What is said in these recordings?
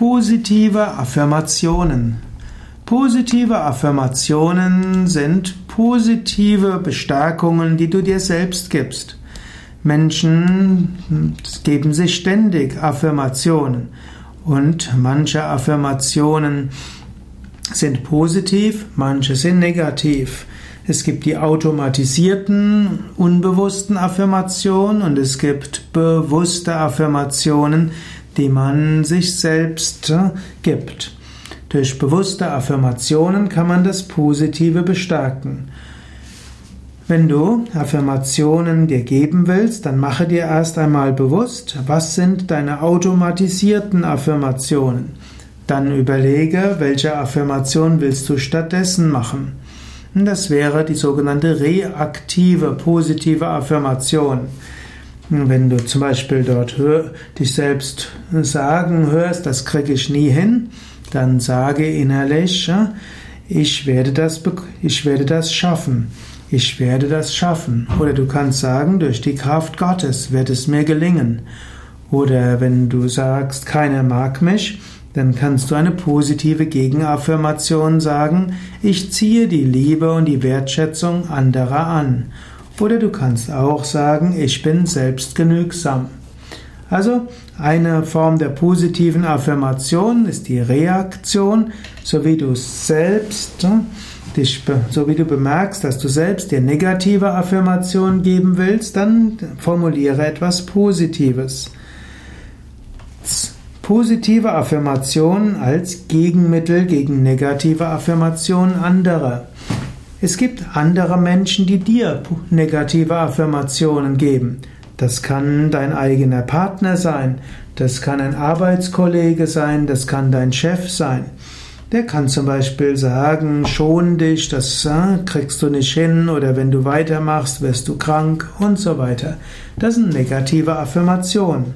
Positive Affirmationen. Positive Affirmationen sind positive Bestärkungen, die du dir selbst gibst. Menschen geben sich ständig Affirmationen und manche Affirmationen sind positiv, manche sind negativ. Es gibt die automatisierten, unbewussten Affirmationen und es gibt bewusste Affirmationen, die man sich selbst äh, gibt. Durch bewusste Affirmationen kann man das Positive bestärken. Wenn du Affirmationen dir geben willst, dann mache dir erst einmal bewusst, was sind deine automatisierten Affirmationen. Dann überlege, welche Affirmation willst du stattdessen machen. Das wäre die sogenannte reaktive positive Affirmation. Wenn du zum Beispiel dort hör, dich selbst sagen hörst, das kriege ich nie hin, dann sage innerlich, ich werde das, ich werde das schaffen. Ich werde das schaffen. Oder du kannst sagen, durch die Kraft Gottes wird es mir gelingen. Oder wenn du sagst, keiner mag mich, dann kannst du eine positive Gegenaffirmation sagen, ich ziehe die Liebe und die Wertschätzung anderer an. Oder du kannst auch sagen, ich bin selbstgenügsam. Also eine Form der positiven Affirmation ist die Reaktion, so wie du selbst dich, so wie du bemerkst, dass du selbst dir negative Affirmationen geben willst, dann formuliere etwas Positives. Positive Affirmationen als Gegenmittel gegen negative Affirmationen anderer. Es gibt andere Menschen, die dir negative Affirmationen geben. Das kann dein eigener Partner sein, das kann ein Arbeitskollege sein, das kann dein Chef sein. Der kann zum Beispiel sagen, schon dich, das äh, kriegst du nicht hin oder wenn du weitermachst, wirst du krank und so weiter. Das sind negative Affirmationen.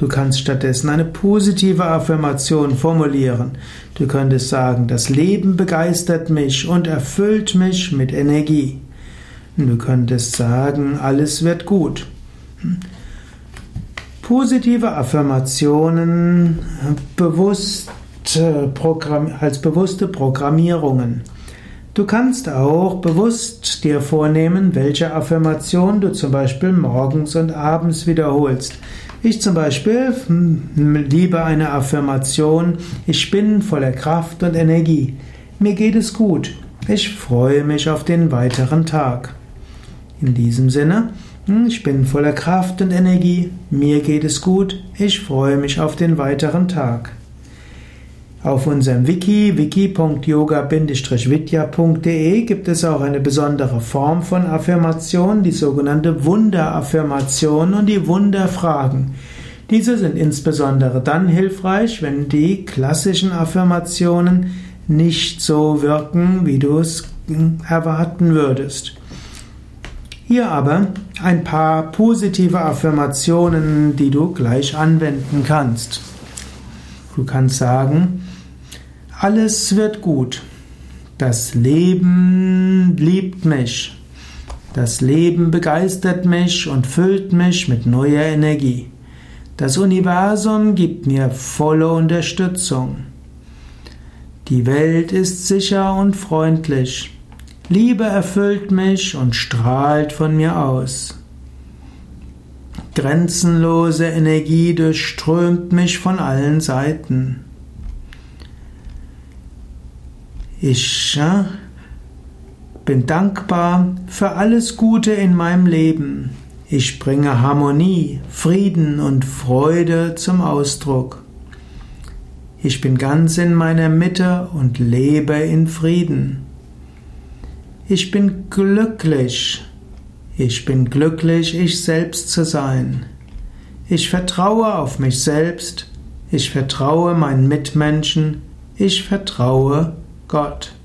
Du kannst stattdessen eine positive Affirmation formulieren. Du könntest sagen, das Leben begeistert mich und erfüllt mich mit Energie. Du könntest sagen, alles wird gut. Positive Affirmationen bewusst als bewusste Programmierungen. Du kannst auch bewusst dir vornehmen, welche Affirmation du zum Beispiel morgens und abends wiederholst. Ich zum Beispiel hm, liebe eine Affirmation, ich bin voller Kraft und Energie. Mir geht es gut. Ich freue mich auf den weiteren Tag. In diesem Sinne, hm, ich bin voller Kraft und Energie. Mir geht es gut. Ich freue mich auf den weiteren Tag. Auf unserem Wiki wiki.yoga-vidya.de gibt es auch eine besondere Form von Affirmation, die sogenannte Wunderaffirmation und die Wunderfragen. Diese sind insbesondere dann hilfreich, wenn die klassischen Affirmationen nicht so wirken, wie du es erwarten würdest. Hier aber ein paar positive Affirmationen, die du gleich anwenden kannst. Du kannst sagen, alles wird gut. Das Leben liebt mich. Das Leben begeistert mich und füllt mich mit neuer Energie. Das Universum gibt mir volle Unterstützung. Die Welt ist sicher und freundlich. Liebe erfüllt mich und strahlt von mir aus. Grenzenlose Energie durchströmt mich von allen Seiten. Ich bin dankbar für alles Gute in meinem Leben. Ich bringe Harmonie, Frieden und Freude zum Ausdruck. Ich bin ganz in meiner Mitte und lebe in Frieden. Ich bin glücklich. Ich bin glücklich, ich selbst zu sein. Ich vertraue auf mich selbst. Ich vertraue meinen Mitmenschen. Ich vertraue Gott.